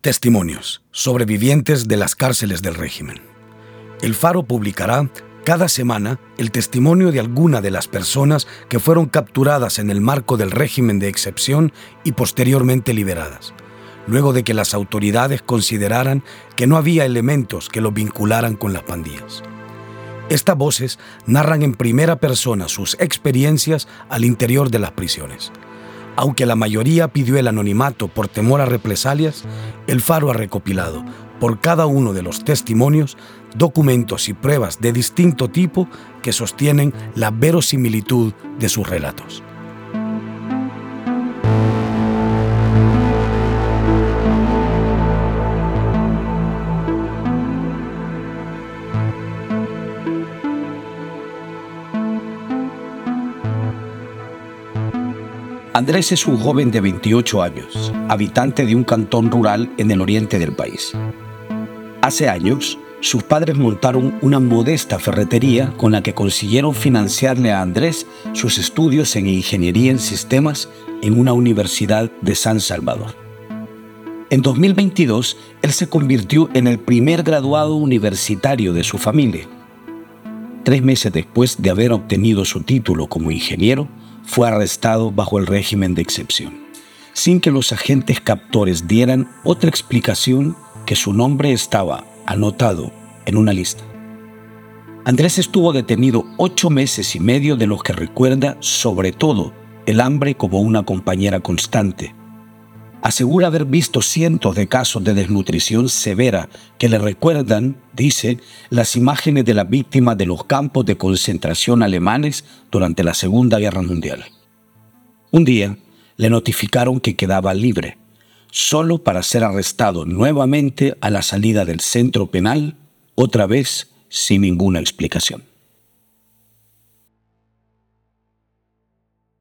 Testimonios, sobrevivientes de las cárceles del régimen. El Faro publicará cada semana el testimonio de alguna de las personas que fueron capturadas en el marco del régimen de excepción y posteriormente liberadas, luego de que las autoridades consideraran que no había elementos que los vincularan con las pandillas. Estas voces narran en primera persona sus experiencias al interior de las prisiones. Aunque la mayoría pidió el anonimato por temor a represalias, el Faro ha recopilado, por cada uno de los testimonios, documentos y pruebas de distinto tipo que sostienen la verosimilitud de sus relatos. Andrés es un joven de 28 años, habitante de un cantón rural en el oriente del país. Hace años, sus padres montaron una modesta ferretería con la que consiguieron financiarle a Andrés sus estudios en ingeniería en sistemas en una universidad de San Salvador. En 2022, él se convirtió en el primer graduado universitario de su familia. Tres meses después de haber obtenido su título como ingeniero, fue arrestado bajo el régimen de excepción, sin que los agentes captores dieran otra explicación que su nombre estaba anotado en una lista. Andrés estuvo detenido ocho meses y medio de los que recuerda sobre todo el hambre como una compañera constante. Asegura haber visto cientos de casos de desnutrición severa que le recuerdan, dice, las imágenes de las víctimas de los campos de concentración alemanes durante la Segunda Guerra Mundial. Un día le notificaron que quedaba libre solo para ser arrestado nuevamente a la salida del centro penal, otra vez sin ninguna explicación.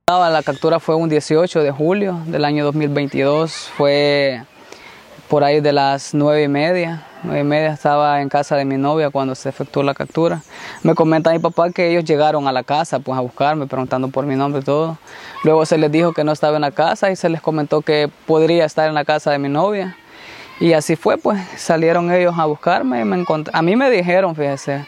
La captura fue un 18 de julio del año 2022, fue por ahí de las nueve y media. Nueve y media estaba en casa de mi novia cuando se efectuó la captura. Me comenta mi papá que ellos llegaron a la casa pues a buscarme, preguntando por mi nombre y todo. Luego se les dijo que no estaba en la casa y se les comentó que podría estar en la casa de mi novia. Y así fue, pues salieron ellos a buscarme. Me a mí me dijeron, fíjese,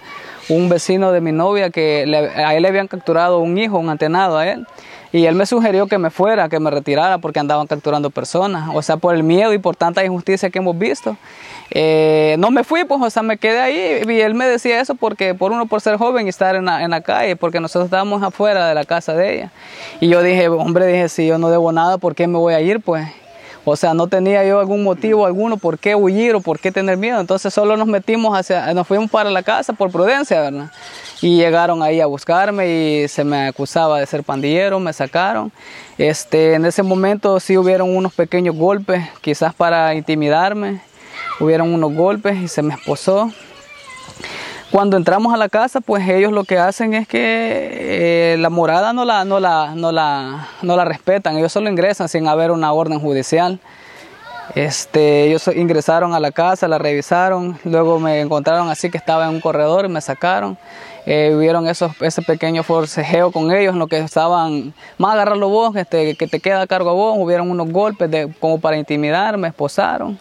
un vecino de mi novia que a él le habían capturado un hijo, un antenado a él. Y él me sugirió que me fuera, que me retirara porque andaban capturando personas, o sea, por el miedo y por tanta injusticia que hemos visto. Eh, no me fui, pues, o sea, me quedé ahí y él me decía eso porque por uno por ser joven y estar en la, en la calle, porque nosotros estábamos afuera de la casa de ella. Y yo dije, hombre, dije, si yo no debo nada, ¿por qué me voy a ir? Pues o sea, no tenía yo algún motivo alguno por qué huir o por qué tener miedo. Entonces solo nos metimos hacia, nos fuimos para la casa por prudencia, ¿verdad? Y llegaron ahí a buscarme y se me acusaba de ser pandillero, me sacaron. Este, en ese momento sí hubieron unos pequeños golpes, quizás para intimidarme. Hubieron unos golpes y se me esposó. Cuando entramos a la casa, pues ellos lo que hacen es que eh, la morada no la, no, la, no, la, no la respetan, ellos solo ingresan sin haber una orden judicial. Este, ellos ingresaron a la casa, la revisaron, luego me encontraron así que estaba en un corredor y me sacaron. Eh, vieron esos, ese pequeño forcejeo con ellos, lo que estaban, más agarrarlo vos, este, que te queda a cargo a vos, hubieron unos golpes de, como para intimidar, me esposaron.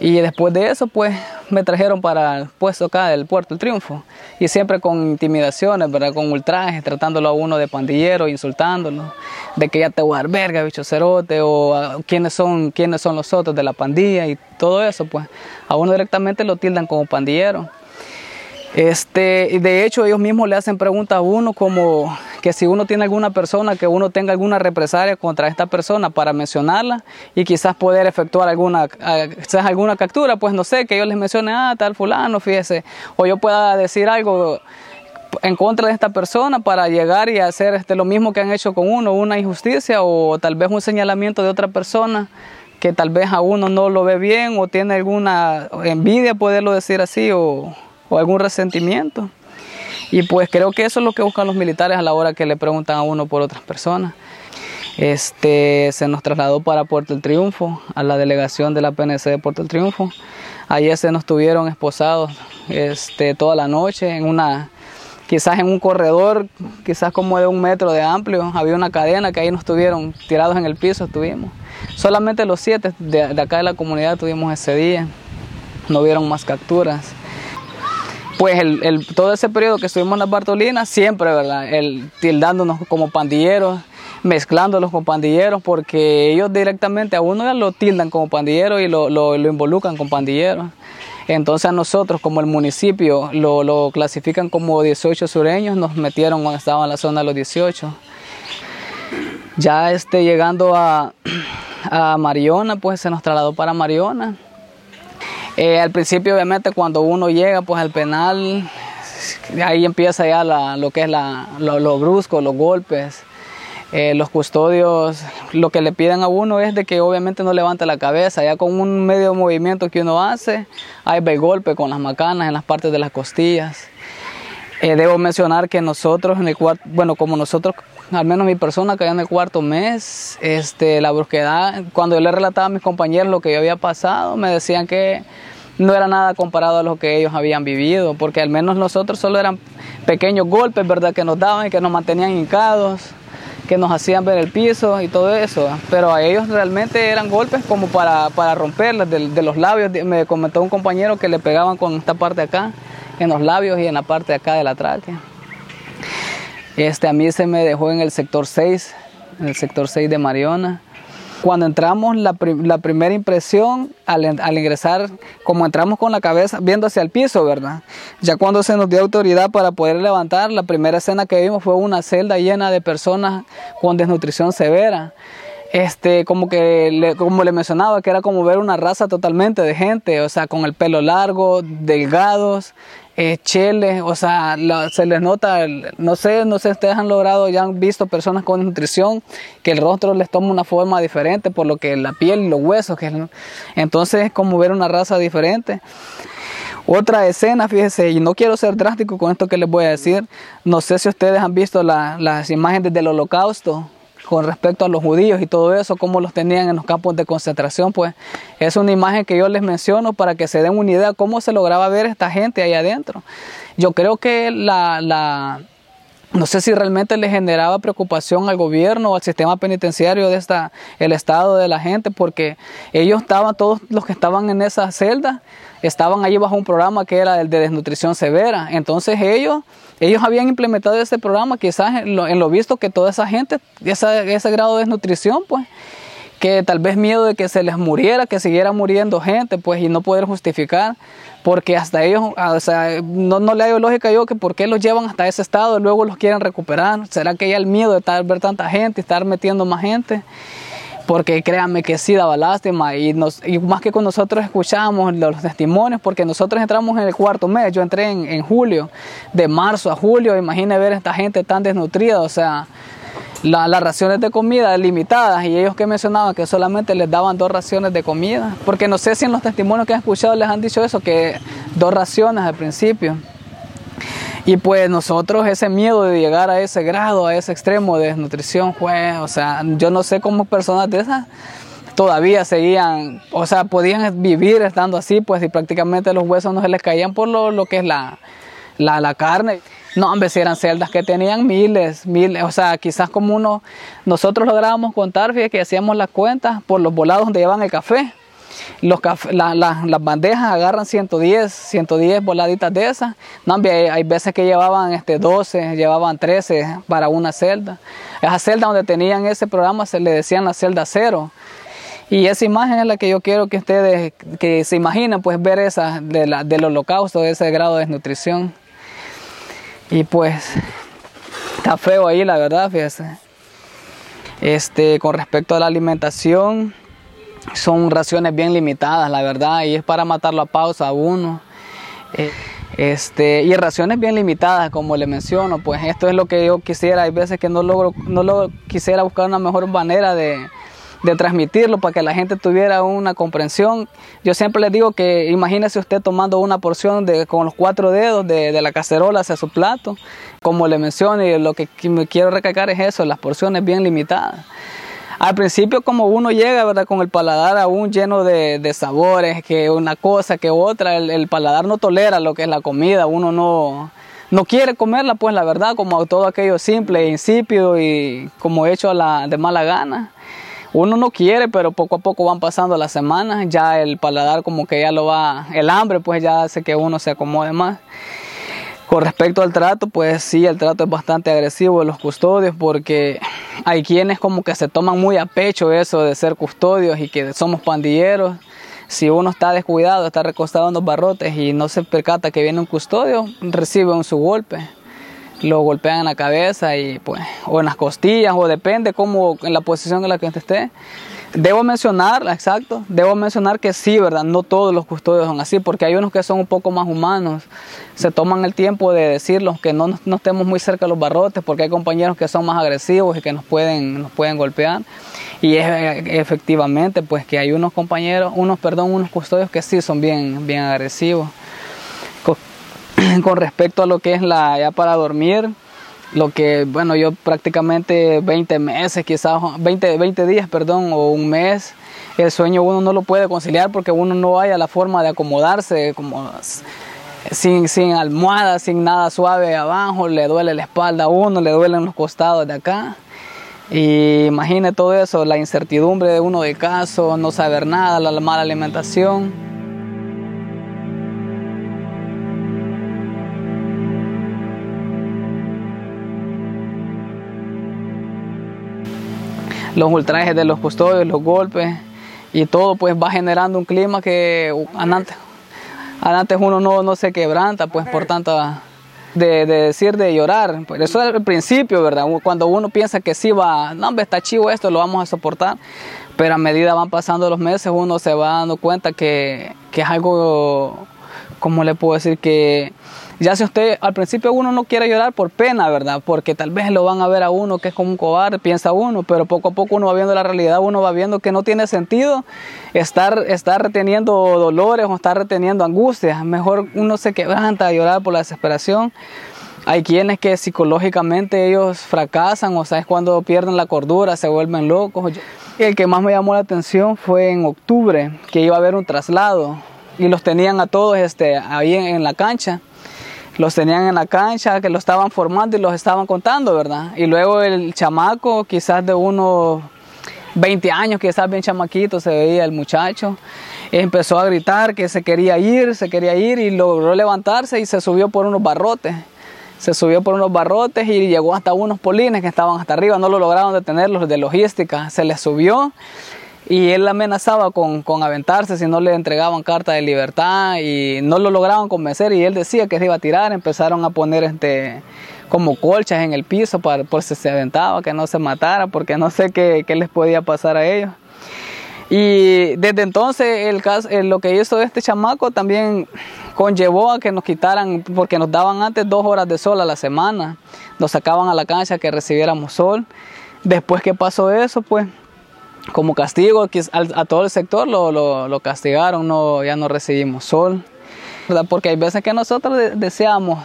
Y después de eso, pues me trajeron para el puesto acá del Puerto del Triunfo. Y siempre con intimidaciones, ¿verdad? Con ultrajes, tratándolo a uno de pandillero, insultándolo, de que ya te voy a dar verga, bicho cerote, o ah, quiénes son, quiénes son los otros de la pandilla y todo eso, pues a uno directamente lo tildan como pandillero. Este, de hecho, ellos mismos le hacen preguntas a uno como que si uno tiene alguna persona, que uno tenga alguna represalia contra esta persona para mencionarla y quizás poder efectuar alguna, ah, quizás alguna captura, pues no sé, que ellos les mencionen, ah, tal fulano, fíjese, o yo pueda decir algo en contra de esta persona para llegar y hacer este, lo mismo que han hecho con uno, una injusticia o tal vez un señalamiento de otra persona que tal vez a uno no lo ve bien o tiene alguna envidia, poderlo decir así, o, o algún resentimiento. Y pues creo que eso es lo que buscan los militares a la hora que le preguntan a uno por otras personas. Este, se nos trasladó para Puerto del Triunfo, a la delegación de la PNC de Puerto del Triunfo. Ayer se nos tuvieron esposados este, toda la noche en una quizás en un corredor, quizás como de un metro de amplio, había una cadena que ahí nos tuvieron tirados en el piso, estuvimos. Solamente los siete de, acá de la comunidad tuvimos ese día, no vieron más capturas. Pues el, todo ese periodo que estuvimos en las Bartolinas, siempre, ¿verdad? El, tildándonos como pandilleros, mezclándolos con pandilleros, porque ellos directamente a uno ya lo tildan como pandillero y lo, lo, lo involucran con pandilleros. Entonces a nosotros como el municipio lo, clasifican como 18 sureños, nos metieron cuando estaba en la zona de los 18. Ya este, llegando a, a Mariona, pues se nos trasladó para Mariona. Eh, al principio obviamente cuando uno llega pues al penal, ahí empieza ya lo que es la, lo brusco, los golpes. Eh, los custodios lo que le piden a uno es de que obviamente no levante la cabeza, ya con un medio movimiento que uno hace, hay el golpe con las macanas en las partes de las costillas. Eh, debo mencionar que nosotros en el cuarto, bueno, como nosotros, al menos mi persona que en el cuarto mes, este, la brusquedad, cuando yo le relataba a mis compañeros lo que yo había pasado, me decían que no era nada comparado a lo que ellos habían vivido, porque al menos nosotros solo eran pequeños golpes, ¿verdad?, que nos daban y que nos mantenían hincados que nos hacían ver el piso y todo eso, pero a ellos realmente eran golpes como para, para romperles de, los labios. Me comentó un compañero que le pegaban con esta parte acá, en los labios y en la parte de acá de la tráquea. Este, a mí se me dejó en el sector 6, en el sector 6 de Mariona. Cuando entramos, la, primera impresión al, ingresar, como entramos con la cabeza viendo hacia el piso, ¿verdad? Ya cuando se nos dio autoridad para poder levantar, la primera escena que vimos fue una celda llena de personas con desnutrición severa. Este, como que, como le mencionaba, que era como ver una raza totalmente de gente, o sea, con el pelo largo, delgados, eh, cheles, o sea, se les nota, no sé, no sé, ustedes han logrado, ya han visto personas con nutrición, que el rostro les toma una forma diferente, por lo que la piel y los huesos, entonces es como ver una raza diferente. Otra escena, fíjese, y no quiero ser drástico con esto que les voy a decir, no sé si ustedes han visto las imágenes del holocausto, con respecto a los judíos y todo eso, cómo los tenían en los campos de concentración, pues es una imagen que yo les menciono para que se den una idea cómo se lograba ver esta gente ahí adentro. Yo creo que la, la no sé si realmente le generaba preocupación al gobierno o al sistema penitenciario de esta, el estado de la gente, porque ellos estaban, todos los que estaban en esa celda, estaban allí bajo un programa que era el de desnutrición severa. Entonces ellos ellos habían implementado ese programa, quizás en lo, visto que toda esa gente, ese grado de desnutrición, pues, que tal vez miedo de que se les muriera, que siguiera muriendo gente, pues, y no poder justificar, porque hasta ellos, o sea, no, no le hay lógica yo que por qué los llevan hasta ese estado luego los quieren recuperar. ¿Será que hay el miedo de estar, ver tanta gente, estar metiendo más gente? Porque créanme que sí daba lástima y, nos, y más que con nosotros escuchamos los testimonios, porque nosotros entramos en el cuarto mes, yo entré en, julio, de marzo a julio, imagine ver a esta gente tan desnutrida, o sea, las raciones de comida limitadas y ellos que mencionaban que solamente les daban dos raciones de comida, porque no sé si en los testimonios que han escuchado les han dicho eso, que dos raciones al principio. Y pues nosotros ese miedo de llegar a ese grado, a ese extremo de desnutrición fue, o sea, yo no sé cómo personas de esas todavía seguían, o sea, podían vivir estando así, pues y prácticamente los huesos no se les caían por lo, lo que es la, la, la carne. No, hombre, si eran celdas que tenían miles, miles, o sea, quizás como uno, nosotros lográbamos contar, fíjate que hacíamos las cuentas por los volados donde llevan el café. Los las bandejas agarran 110, 110 voladitas de esas. No, hay, veces que llevaban este, 12, llevaban 13 para una celda. Esa celda donde tenían ese programa se le decían la celda cero. Y esa imagen es la que yo quiero que ustedes que se imaginen, pues ver esa de la, del holocausto, ese grado de desnutrición. Y pues está feo ahí, la verdad, fíjese. Este, con respecto a la alimentación, son raciones bien limitadas, la verdad, y es para matarlo a pausa a uno. Eh, este, y raciones bien limitadas, como le menciono, pues esto es lo que yo quisiera, hay veces que no logro, no lo quisiera buscar una mejor manera de, de transmitirlo para que la gente tuviera una comprensión. Yo siempre les digo que imagínese usted tomando una porción de, con los cuatro dedos de, de la cacerola hacia su plato, como le menciono, y lo que me quiero recalcar es eso, las porciones bien limitadas. Al principio como uno llega, ¿verdad? Con el paladar aún lleno de, sabores, que una cosa, que otra, el, paladar no tolera lo que es la comida, uno no, no quiere comerla, pues la verdad, como todo aquello simple, insípido y como hecho la, de mala gana. Uno no quiere, pero poco a poco van pasando las semanas, ya el paladar como que ya lo va, el hambre pues ya hace que uno se acomode más. Con respecto al trato, pues sí, el trato es bastante agresivo de los custodios porque hay quienes como que se toman muy a pecho eso de ser custodios y que somos pandilleros. Si uno está descuidado, está recostado en los barrotes y no se percata que viene un custodio, recibe un su golpe. Lo golpean en la cabeza y pues, o en las costillas, o depende cómo, en la posición en la que esté. Debo mencionar, exacto, debo mencionar que sí, ¿verdad? No todos los custodios son así, porque hay unos que son un poco más humanos. Se toman el tiempo de decirlos que no, no estemos muy cerca de los barrotes, porque hay compañeros que son más agresivos y que nos pueden, nos pueden golpear. Y es, efectivamente, pues que hay unos compañeros, unos, perdón, unos custodios que sí son bien, bien agresivos. Con, con respecto a lo que es la, ya para dormir, lo que, bueno, yo prácticamente 20 meses, quizás 20, 20 días, perdón, o un mes, el sueño uno no lo puede conciliar porque uno no haya la forma de acomodarse, como sin, sin almohada, sin nada suave abajo, le duele la espalda a uno, le duelen los costados de acá. Y imagine todo eso, la incertidumbre de uno de caso, no saber nada, la mala alimentación. Los ultrajes de los custodios, los golpes y todo pues va generando un clima que antes, antes uno no, no se quebranta pues por tanta de, decir de llorar, eso es el principio, ¿verdad? Cuando uno piensa que sí va, no, hombre, está chivo esto, lo vamos a soportar, pero a medida van pasando los meses uno se va dando cuenta que, que es algo, ¿cómo le puedo decir? Que ya si usted al principio uno no quiere llorar por pena, ¿verdad? Porque tal vez lo van a ver a uno que es como un cobarde, piensa uno, pero poco a poco uno va viendo la realidad, uno va viendo que no tiene sentido estar, estar reteniendo dolores o estar reteniendo angustias. Mejor uno se quebranta a llorar por la desesperación. Hay quienes que psicológicamente ellos fracasan, o sea, es cuando pierden la cordura, se vuelven locos. El que más me llamó la atención fue en octubre, que iba a haber un traslado y los tenían a todos este, ahí en la cancha los tenían en la cancha, que lo estaban formando y los estaban contando, ¿verdad? Y luego el chamaco, quizás de unos 20 años, quizás bien chamaquito, se veía el muchacho, empezó a gritar que se quería ir, se quería ir y logró levantarse y se subió por unos barrotes. Se subió por unos barrotes y llegó hasta unos polines que estaban hasta arriba, no lo lograron detener los de logística, se les subió y él amenazaba con, con, aventarse si no le entregaban carta de libertad y no lo lograban convencer y él decía que se iba a tirar, empezaron a poner este como colchas en el piso para por si se aventaba, que no se matara, porque no sé qué, qué les podía pasar a ellos. Y desde entonces el caso, lo que hizo este chamaco también conllevó a que nos quitaran, porque nos daban antes dos horas de sol a la semana, nos sacaban a la cancha que recibiéramos sol. Después que pasó eso, pues como castigo a, todo el sector lo, lo, castigaron, no, ya no recibimos sol, ¿verdad? porque hay veces que nosotros deseamos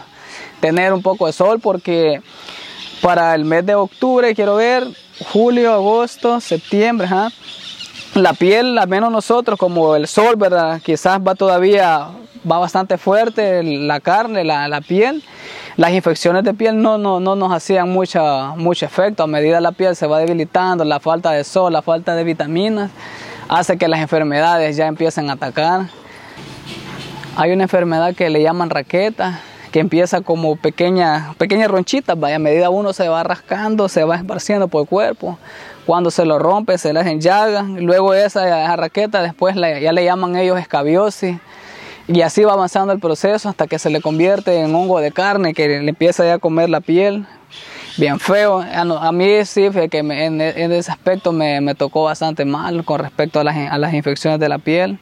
tener un poco de sol porque para el mes de octubre quiero ver julio, agosto, septiembre, la piel, al menos nosotros como el sol, ¿verdad? quizás va todavía, va bastante fuerte la carne, la, la piel las infecciones de piel no, no, no nos hacían mucha, mucho efecto. A medida la piel se va debilitando, la falta de sol, la falta de vitaminas, hace que las enfermedades ya empiecen a atacar. Hay una enfermedad que le llaman raqueta, que empieza como pequeñas pequeña ronchitas, vaya, a medida uno se va rascando, se va esparciendo por el cuerpo. Cuando se lo rompe, se le hacen. Luego esa, esa raqueta, después ya le llaman ellos escabiosis y así va avanzando el proceso hasta que se le convierte en hongo de carne que le empieza ya a comer la piel. Bien feo. A mí sí, que en, ese aspecto me, tocó bastante mal con respecto a las, infecciones de la piel.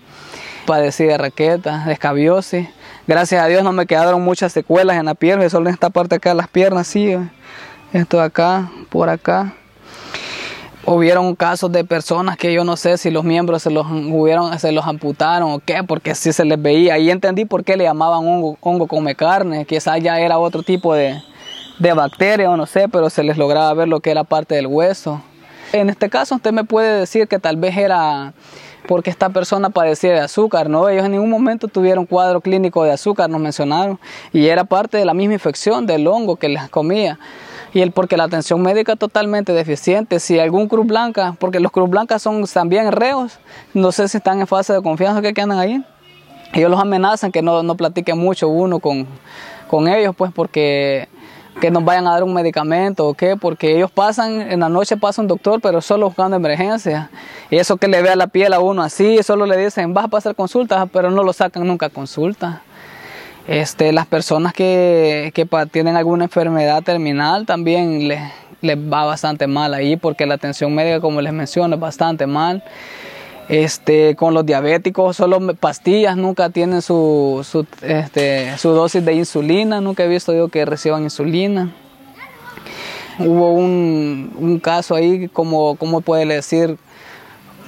Padecí de raqueta, de escabiosis. Gracias a Dios no me quedaron muchas secuelas en la piel, solo en esta parte acá de las piernas, sí. Esto de acá, por acá hubieron casos de personas que yo no sé si los miembros se los hubieron, se los amputaron o qué, porque si se les veía. Ahí entendí por qué le llamaban hongo, hongo come carne, quizás ya era otro tipo de, de bacteria o no sé, pero se les lograba ver lo que era parte del hueso. En este caso usted me puede decir que tal vez era porque esta persona padecía de azúcar, ¿no? Ellos en ningún momento tuvieron cuadro clínico de azúcar, nos mencionaron, y era parte de la misma infección del hongo que les comía. Y el porque la atención médica totalmente deficiente, si algún Cruz Blanca, porque los Cruz Blancas son también reos, no sé si están en fase de confianza que andan ahí, ellos los amenazan que no, no platiquen mucho uno con, con ellos, pues porque que nos vayan a dar un medicamento o qué, porque ellos pasan, en la noche pasa un doctor, pero solo buscando emergencia. Y eso que le vea la piel a uno así, solo le dicen, vas a pasar consultas, pero no lo sacan nunca a consulta. Este, las personas que, que tienen alguna enfermedad terminal también les, les va bastante mal ahí, porque la atención médica, como les menciono, es bastante mal. Este, con los diabéticos, solo pastillas, nunca tienen su, su, este, su dosis de insulina, nunca he visto yo que reciban insulina. Hubo un, un caso ahí, como, ¿cómo puede decir?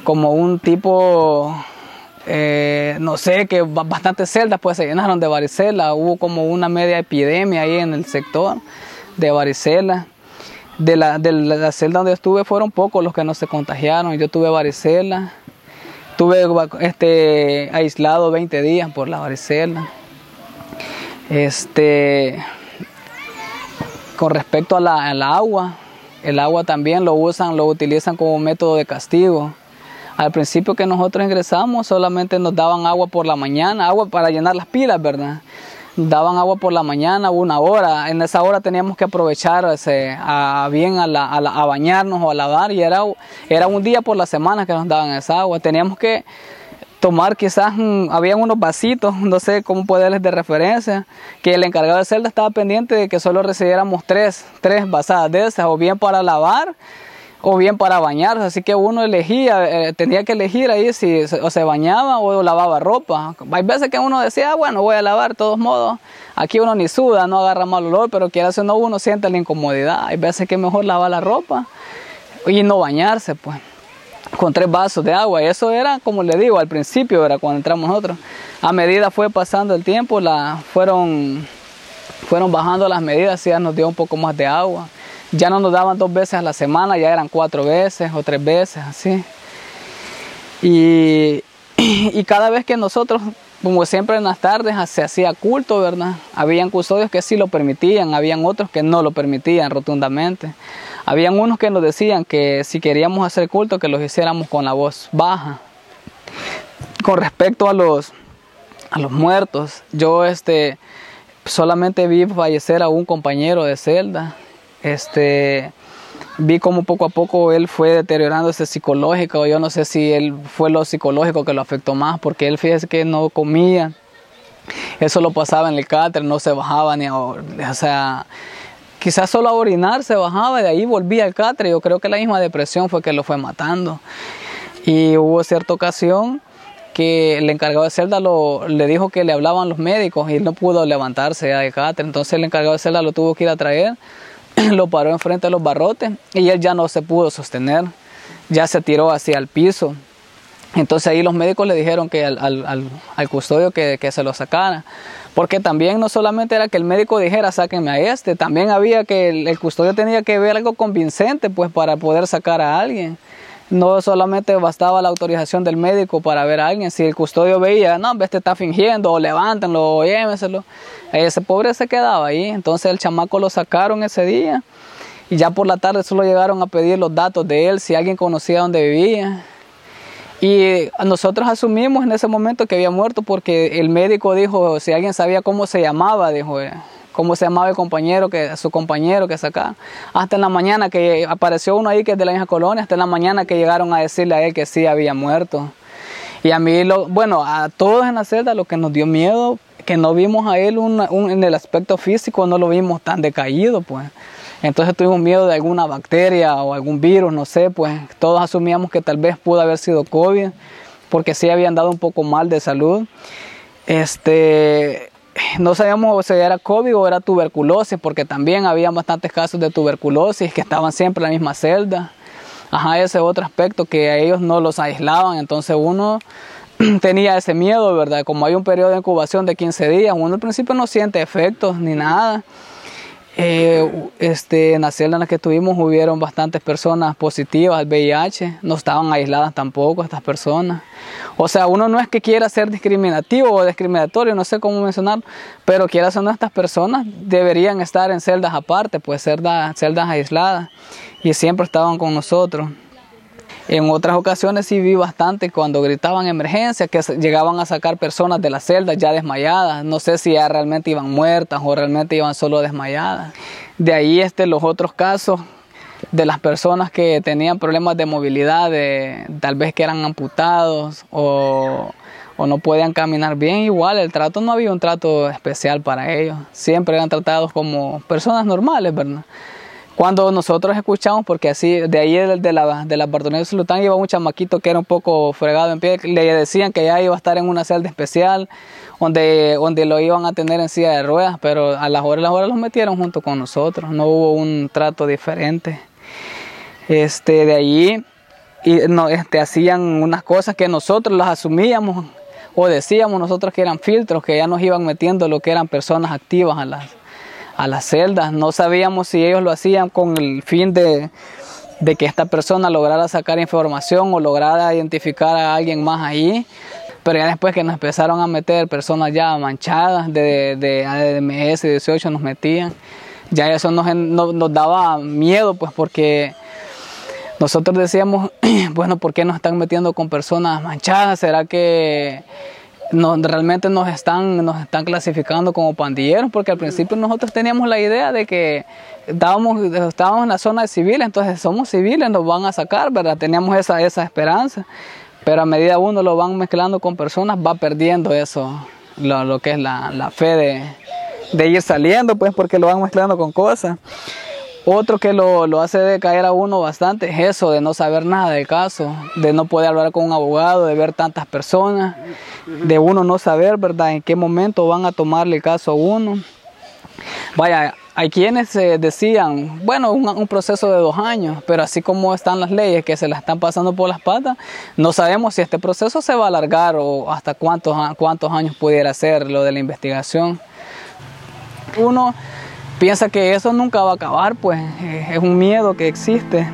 Como un tipo, eh, no sé, que bastantes celdas pues se llenaron de varicela, hubo como una media epidemia ahí en el sector de varicela. De la, de la celda donde estuve fueron pocos los que no se contagiaron, yo tuve varicela Estuve este, aislado 20 días por la varicela. Este, con respecto a la, al agua, el agua también lo usan, lo utilizan como método de castigo. Al principio que nosotros ingresamos solamente nos daban agua por la mañana, agua para llenar las pilas, ¿verdad? daban agua por la mañana, una hora. En esa hora teníamos que aprovechar a, bien a, bañarnos o a lavar y era, era un día por la semana que nos daban esa agua. Teníamos que tomar quizás, habían unos vasitos, no sé cómo poderles de referencia, que el encargado de celda estaba pendiente de que solo recibiéramos tres, tres vasadas de esas, o bien para lavar o bien para bañarse, así que uno elegía, eh, tenía que elegir ahí si o se bañaba o lavaba ropa. Hay veces que uno decía, ah, bueno, voy a lavar de todos modos, aquí uno ni suda, no agarra mal olor, pero quiera o no uno siente la incomodidad. Hay veces que mejor lavar la ropa y no bañarse, pues, con tres vasos de agua. Y eso era, como le digo, al principio era cuando entramos nosotros. A medida fue pasando el tiempo, la, fueron, fueron bajando las medidas, ya nos dio un poco más de agua ya no nos daban dos veces a la semana, ya eran cuatro veces o tres veces, así. Y, y cada vez que nosotros, como siempre en las tardes, se hacía culto, ¿verdad? Habían custodios que sí lo permitían, habían otros que no lo permitían rotundamente. Habían unos que nos decían que si queríamos hacer culto, que los hiciéramos con la voz baja. Con respecto a los, a los muertos, yo este, solamente vi fallecer a un compañero de celda este, vi como poco a poco él fue deteriorándose psicológico. Yo no sé si él fue lo psicológico que lo afectó más, porque él fíjese que no comía. Eso lo pasaba en el cáter, no se bajaba ni a, o sea, quizás solo a orinar se bajaba y de ahí volvía al cáter. Yo creo que la misma depresión fue que lo fue matando. Y hubo cierta ocasión que el encargado de celda lo, le dijo que le hablaban los médicos y él no pudo levantarse de cáter. Entonces el encargado de celda lo tuvo que ir a traer lo paró enfrente de los barrotes y él ya no se pudo sostener, ya se tiró hacia el piso. Entonces ahí los médicos le dijeron que al, al, custodio que, que, se lo sacara, porque también no solamente era que el médico dijera sáquenme a este, también había que el, el custodio tenía que ver algo convincente pues para poder sacar a alguien no solamente bastaba la autorización del médico para ver a alguien, si el custodio veía, no, este está fingiendo, o levántenlo, o llévenselo, ese pobre se quedaba ahí, entonces el chamaco lo sacaron ese día, y ya por la tarde solo llegaron a pedir los datos de él, si alguien conocía dónde vivía, y nosotros asumimos en ese momento que había muerto porque el médico dijo, si alguien sabía cómo se llamaba, dijo, cómo se llamaba el compañero, que su compañero que saca. Hasta en la mañana que apareció uno ahí que es de la misma colonia, hasta en la mañana que llegaron a decirle a él que sí había muerto. Y a mí, bueno, a todos en la celda lo que nos dio miedo, que no vimos a él en el aspecto físico, no lo vimos tan decaído, pues. Entonces tuvimos miedo de alguna bacteria o algún virus, no sé, pues todos asumíamos que tal vez pudo haber sido COVID, porque sí habían dado un poco mal de salud. Este, no sabíamos si era COVID o era tuberculosis, porque también había bastantes casos de tuberculosis que estaban siempre en la misma celda. Ajá, ese otro aspecto que a ellos no los aislaban, entonces uno tenía ese miedo, ¿verdad? Como hay un periodo de incubación de 15 días, uno al principio no siente efectos ni nada. Eh, este, en la celda en la que estuvimos hubieron bastantes personas positivas al VIH, no estaban aisladas tampoco estas personas. O sea, uno no es que quiera ser discriminativo o discriminatorio, no sé cómo mencionarlo, pero quiera ser estas personas deberían estar en celdas aparte, pues celdas, celdas aisladas, y siempre estaban con nosotros. En otras ocasiones sí vi bastante cuando gritaban emergencia, que llegaban a sacar personas de las celdas ya desmayadas. No sé si ya realmente iban muertas o realmente iban solo desmayadas. De ahí este, los otros casos de las personas que tenían problemas de movilidad, de, tal vez que eran amputados o, o no podían caminar bien, igual el trato no había un trato especial para ellos. Siempre eran tratados como personas normales, ¿verdad? Cuando nosotros escuchamos, porque así, de ahí de la, de la Bartolomé Sultán iba un chamaquito que era un poco fregado en pie, le decían que ya iba a estar en una celda especial, donde, donde lo iban a tener en silla de ruedas, pero a las horas, las horas los metieron junto con nosotros, no hubo un trato diferente. Este, de ahí y no, este, hacían unas cosas que nosotros las asumíamos o decíamos nosotros que eran filtros, que ya nos iban metiendo lo que eran personas activas a las, a las celdas. No sabíamos si ellos lo hacían con el fin de, que esta persona lograra sacar información o lograra identificar a alguien más ahí. Pero ya después que nos empezaron a meter personas ya manchadas de, de ADMS 18 nos metían, ya eso nos, nos daba miedo pues porque nosotros decíamos, bueno, ¿por qué nos están metiendo con personas manchadas? ¿Será que realmente nos están, nos están clasificando como pandilleros, porque al principio nosotros teníamos la idea de que estábamos, estábamos en la zona de civiles, entonces somos civiles, nos van a sacar, ¿verdad? Teníamos esa, esa esperanza, pero a medida uno lo van mezclando con personas, va perdiendo eso, lo, lo que es la, la fe de, de, ir saliendo, pues porque lo van mezclando con cosas. Otro que lo, lo, hace decaer a uno bastante es eso, de no saber nada del caso, de no poder hablar con un abogado, de ver tantas personas, de uno no saber, ¿verdad?, en qué momento van a tomarle el caso a uno. Vaya, hay quienes decían, bueno, un, un, proceso de dos años, pero así como están las leyes que se las están pasando por las patas, no sabemos si este proceso se va a alargar o hasta cuántos, cuántos años pudiera ser lo de la investigación. Uno piensa que eso nunca va a acabar, pues eh, es un miedo que existe.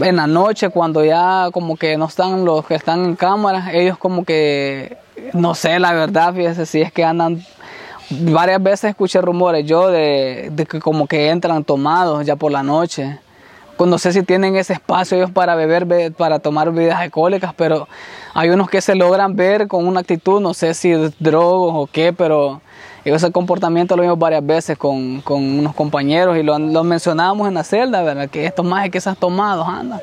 En la noche, cuando ya como que no están los que están en cámara, ellos como que, no sé la verdad, fíjese si es que andan varias veces escuché rumores yo de, de, que como que entran tomados ya por la noche. Pues no sé si tienen ese espacio ellos para beber, para tomar bebidas alcohólicas, pero hay unos que se logran ver con una actitud, no sé si drogos o qué, pero ese comportamiento lo vimos varias veces con, con unos compañeros y lo, lo, mencionábamos en la celda, ¿verdad? Que estos más que esas tomados andan.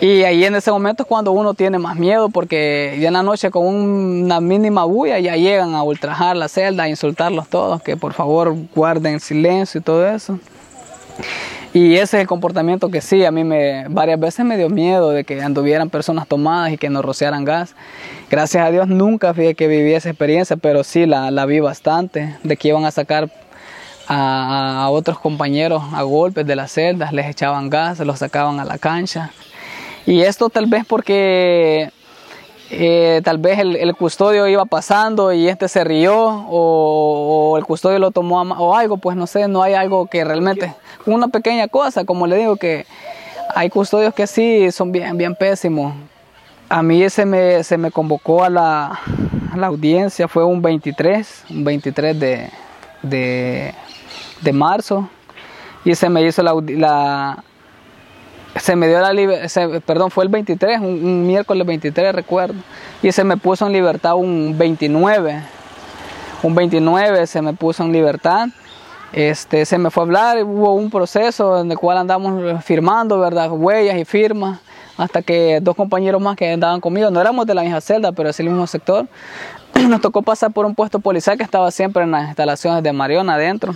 Y ahí en ese momento es cuando uno tiene más miedo porque ya en la noche con una mínima bulla ya llegan a ultrajar la celda, a insultarlos todos, que por favor guarden silencio y todo eso. Y ese es el comportamiento que sí, a mí me varias veces me dio miedo de que anduvieran personas tomadas y que nos rociaran gas. Gracias a Dios nunca fui que viví esa experiencia, pero sí la, la vi bastante, de que iban a sacar a, a, otros compañeros a golpes de las celdas, les echaban gas, los sacaban a la cancha. Y esto tal vez porque eh, tal vez el, el, custodio iba pasando y este se rió o, el custodio lo tomó a, o algo, pues no sé, no hay algo que realmente una pequeña cosa, como le digo, que hay custodios que sí son bien, bien pésimos. A mí se me, se me convocó a la, la audiencia, fue un 23, un 23 de, de, de marzo, y se me hizo la, la se me dio la libertad, perdón, fue el 23, un, miércoles 23 recuerdo, y se me puso en libertad un 29, un 29 se me puso en libertad, este, se me fue a hablar, hubo un proceso en el cual andamos firmando, ¿verdad? Huellas y firmas, hasta que dos compañeros más que andaban conmigo, no éramos de la misma celda, pero es el mismo sector, nos tocó pasar por un puesto policial que estaba siempre en las instalaciones de Mariona adentro.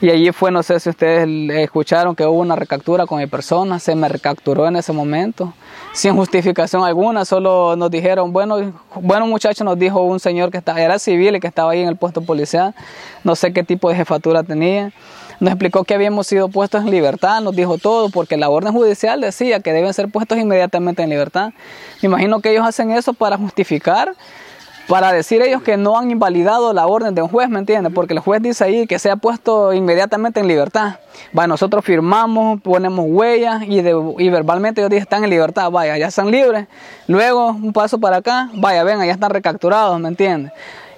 Y allí fue, no sé si ustedes escucharon que hubo una recaptura con mi persona, se me recapturó en ese momento, sin justificación alguna, solo nos dijeron, bueno, bueno muchachos, nos dijo un señor que estaba, era civil y que estaba ahí en el puesto policial, no sé qué tipo de jefatura tenía, nos explicó que habíamos sido puestos en libertad, nos dijo todo, porque la orden judicial decía que deben ser puestos inmediatamente en libertad. Me imagino que ellos hacen eso para justificar para decir ellos que no han invalidado la orden de un juez, ¿me entiendes? Porque el juez dice ahí que se ha puesto inmediatamente en libertad. Va, nosotros firmamos, ponemos huellas y, y verbalmente ellos dicen están en libertad, vaya, ya están libres. Luego, un paso para acá, vaya, ven, ya están recapturados, ¿me entiendes?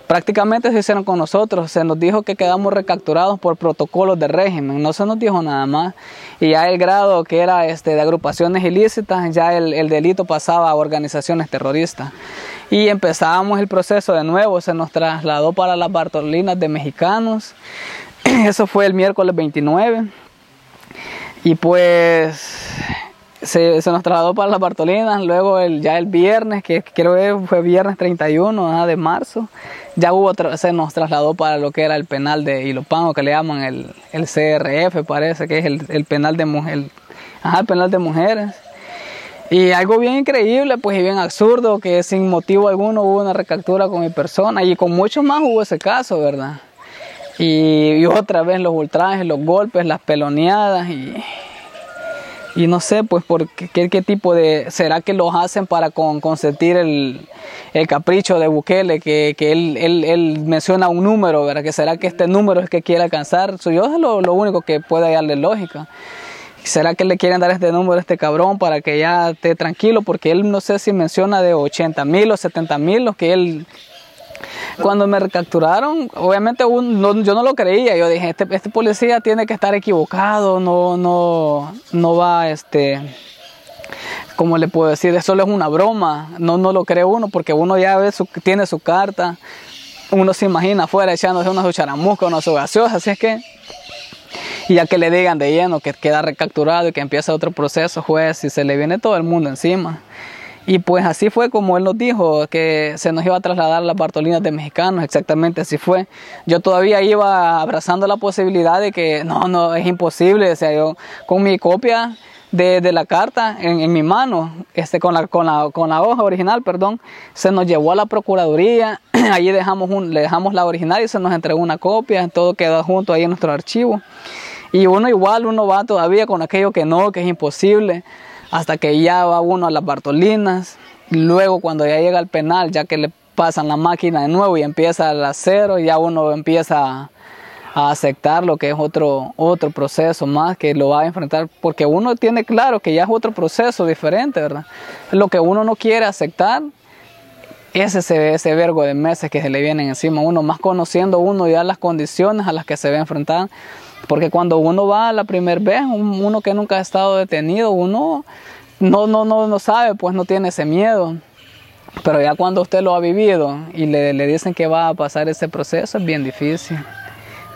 Prácticamente se hicieron con nosotros, se nos dijo que quedamos recapturados por protocolos de régimen, no se nos dijo nada más. Y ya el grado que era este, de agrupaciones ilícitas, ya el, el delito pasaba a organizaciones terroristas. Y empezábamos el proceso de nuevo, se nos trasladó para las Bartolinas de Mexicanos, eso fue el miércoles 29. Y pues se, nos trasladó para las Bartolinas, luego el, ya el viernes, que creo que fue viernes 31 de marzo, ya hubo se nos trasladó para lo que era el penal de Ilopango, que le llaman el, el CRF, parece que es el, penal de mujeres. Ajá, el penal de mujeres. Y algo bien increíble, pues y bien absurdo, que sin motivo alguno hubo una recaptura con mi persona y con muchos más hubo ese caso, ¿verdad? Y otra vez los ultrajes, los golpes, las peloneadas y, y no sé, pues, por qué, tipo de. ¿Será que los hacen para con, consentir el, el, capricho de Bukele? Que, que él, él, él, menciona un número, ¿verdad? Que será que este número es que quiere alcanzar. Yo es lo, lo único que puede darle lógica. ¿Será que le quieren dar este número a este cabrón para que ya esté tranquilo? Porque él no sé si menciona de 80 mil o 70 mil, los que él cuando me recapturaron, obviamente yo no lo creía. Yo dije, este, este, policía tiene que estar equivocado, no, no, no va, este, ¿cómo le puedo decir? Eso es una broma. No, no lo cree uno porque uno ya ve su, tiene su carta. Uno se imagina afuera echándose unas charamuscas, unas gaseosas. Así es que y ya que le digan de lleno que queda recapturado y que empieza otro proceso, juez, y se le viene todo el mundo encima. Y pues así fue como él nos dijo, que se nos iba a trasladar a las Bartolinas de Mexicanos, exactamente así fue. Yo todavía iba abrazando la posibilidad de que no, no, es imposible, o sea, yo con mi copia de, de la carta en, en, mi mano, este, con, la, con, la, con la hoja original, perdón, se nos llevó a la Procuraduría, allí dejamos un, le dejamos la original y se nos entregó una copia, todo quedó junto ahí en nuestro archivo. Y uno igual, uno va todavía con aquello que no, que es imposible hasta que ya va uno a las Bartolinas, luego cuando ya llega al penal, ya que le pasan la máquina de nuevo y empieza el acero, ya uno empieza a, aceptar lo que es otro, otro proceso más que lo va a enfrentar, porque uno tiene claro que ya es otro proceso diferente, ¿verdad? Lo que uno no quiere aceptar es ese, ese vergo de meses que se le vienen encima, uno más conociendo uno ya las condiciones a las que se a enfrentar porque cuando uno va la primera vez, uno que nunca ha estado detenido, uno no, no, no, no sabe, pues no tiene ese miedo. Pero ya cuando usted lo ha vivido y le, le dicen que va a pasar ese proceso, es bien difícil,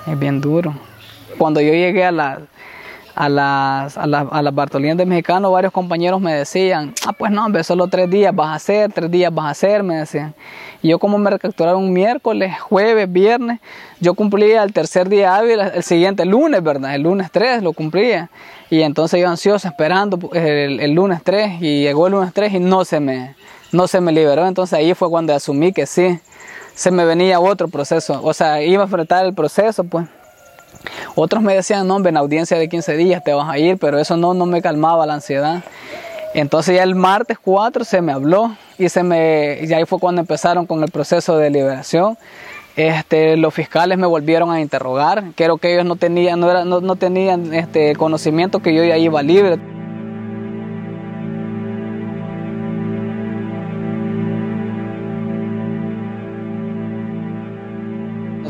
es bien duro. Cuando yo llegué a la, a las, a, a las Bartolinas de Mexicano, varios compañeros me decían, ah, pues no, hombre, solo tres días vas a hacer, tres días vas a hacer, me decían. Y yo como me recapturaron un miércoles, jueves, viernes, yo cumplía el tercer día hábil, el siguiente lunes, ¿verdad? El lunes 3 lo cumplía. Y entonces yo ansioso esperando el, el lunes 3 y llegó el lunes 3 y no se, me, no se me liberó. Entonces ahí fue cuando asumí que sí, se me venía otro proceso. O sea, iba a enfrentar el proceso, pues. Otros me decían, no, en audiencia de 15 días te vas a ir, pero eso no, no me calmaba la ansiedad. Entonces ya el martes 4 se me habló y, se me, y ahí fue cuando empezaron con el proceso de liberación. Este, los fiscales me volvieron a interrogar, creo que ellos no tenían, no, era, no, no tenían este, conocimiento que yo ya iba libre.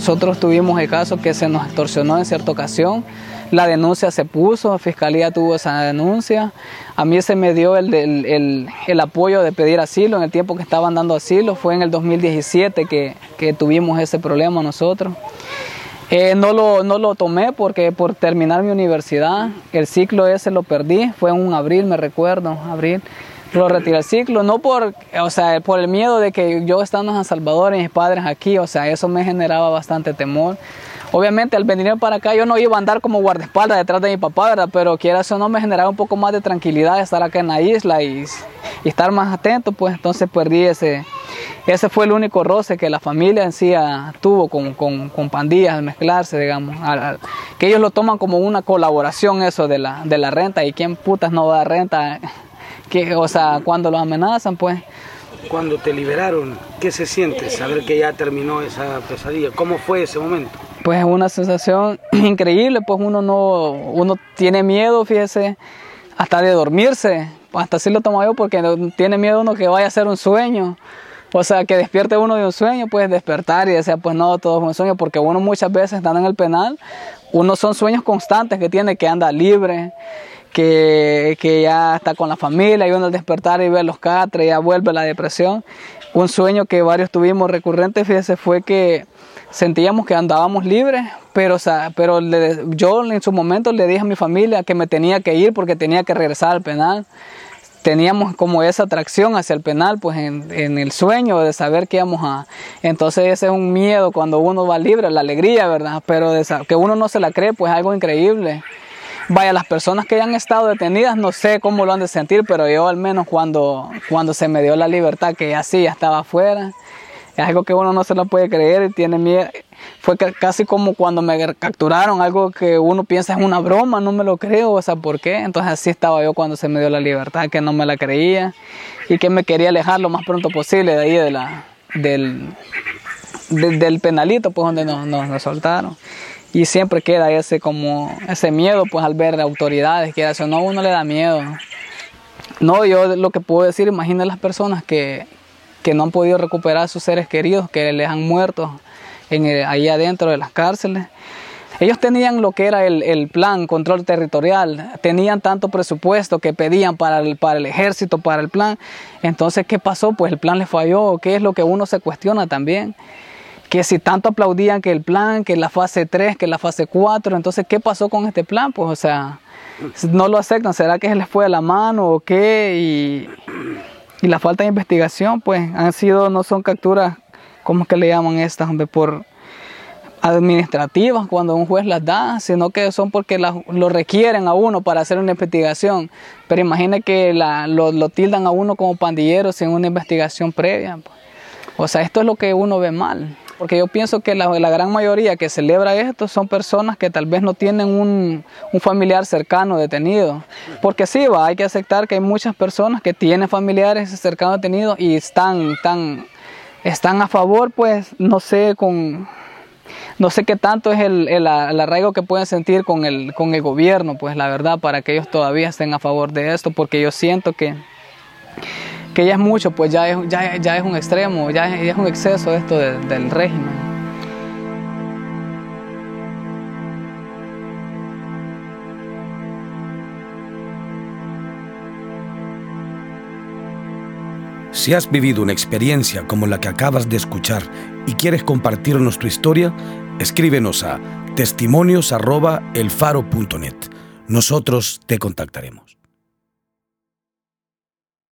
Nosotros tuvimos el caso que se nos extorsionó en cierta ocasión. La denuncia se puso, la fiscalía tuvo esa denuncia. A mí se me dio el, el, el, apoyo de pedir asilo en el tiempo que estaban dando asilo. Fue en el 2017 que, que tuvimos ese problema nosotros. Eh, no, lo, no lo tomé porque por terminar mi universidad, el ciclo ese lo perdí. Fue en un abril, me recuerdo, abril lo retiré el ciclo, no por, o sea, por el miedo de que yo estando en San Salvador y mis padres aquí, o sea, eso me generaba bastante temor. Obviamente al venir para acá yo no iba a andar como guardaespaldas detrás de mi papá, ¿verdad? Pero quiera eso no me generaba un poco más de tranquilidad estar acá en la isla y estar más atento, pues entonces perdí ese, ese fue el único roce que la familia en sí ah, tuvo con, con, con pandillas, mezclarse, digamos, que ellos lo toman como una colaboración eso de la, de la renta y quién putas no da renta, que, o sea, cuando los amenazan, pues cuando te liberaron, ¿qué se siente saber que ya terminó esa pesadilla? ¿Cómo fue ese momento? Pues es una sensación increíble, pues uno no, uno tiene miedo, fíjese, hasta de dormirse, hasta así lo tomo yo porque tiene miedo uno que vaya a ser un sueño. O sea, que despierte uno de un sueño, pues despertar y decir, pues no, todo es un sueño, porque uno muchas veces estando en el penal, uno son sueños constantes que tiene que andar libre, que, ya está con la familia y uno despertar y ver los catres ya vuelve la depresión. Un sueño que varios tuvimos recurrente, fíjese, fue que sentíamos que andábamos libres, pero, pero yo en su momento le dije a mi familia que me tenía que ir porque tenía que regresar al penal. Teníamos como esa atracción hacia el penal, pues en, en el sueño de saber que íbamos a... Entonces ese es un miedo cuando uno va libre, la alegría, ¿verdad? Pero que uno no se la cree, pues es algo increíble. Vaya, las personas que ya han estado detenidas no sé cómo lo han de sentir, pero yo al menos cuando, cuando se me dio la libertad, que ya sí, ya estaba afuera, es algo que uno no se lo puede creer y tiene miedo. Fue casi como cuando me capturaron, algo que uno piensa es una broma, no me lo creo, o sea, ¿por qué? Entonces así estaba yo cuando se me dio la libertad, que no me la creía y que me quería alejar lo más pronto posible de ahí, de la, del, del penalito, pues donde nos, nos, nos soltaron y siempre queda ese como ese miedo pues al ver autoridades que eso no uno le da miedo no yo lo que puedo decir imagina las personas que, que no han podido recuperar a sus seres queridos que les han muerto en ahí adentro de las cárceles ellos tenían lo que era el, el, plan control territorial, tenían tanto presupuesto que pedían para el, para el ejército, para el plan. Entonces, ¿qué pasó? Pues el plan les falló. ¿Qué es lo que uno se cuestiona también? Que si tanto aplaudían que el plan, que la fase 3, que la fase 4, entonces, ¿qué pasó con este plan? Pues, o sea, no lo aceptan, ¿será que se les fue a la mano o qué? Y, la falta de investigación, pues, han sido, no son capturas, ¿cómo es que le llaman estas, hombre? Por administrativas, cuando un juez las da, sino que son porque lo requieren a uno para hacer una investigación. Pero imagine que lo, lo, tildan a uno como pandillero sin una investigación previa. Pues. O sea, esto es lo que uno ve mal. Porque yo pienso que la, gran mayoría que celebra esto son personas que tal vez no tienen un, familiar cercano detenido. Porque sí, va, hay que aceptar que hay muchas personas que tienen familiares cercanos detenidos y están, están a favor, pues, no sé, con, no sé qué tanto es el, el, arraigo que pueden sentir con el, con el gobierno, pues la verdad, para que ellos todavía estén a favor de esto, porque yo siento que que ya es mucho, pues ya es, ya, ya es un extremo, ya es, un exceso esto del régimen. Si has vivido una experiencia como la que acabas de escuchar y quieres compartirnos tu historia, escríbenos a testimonios.elfaro.net. Nosotros te contactaremos.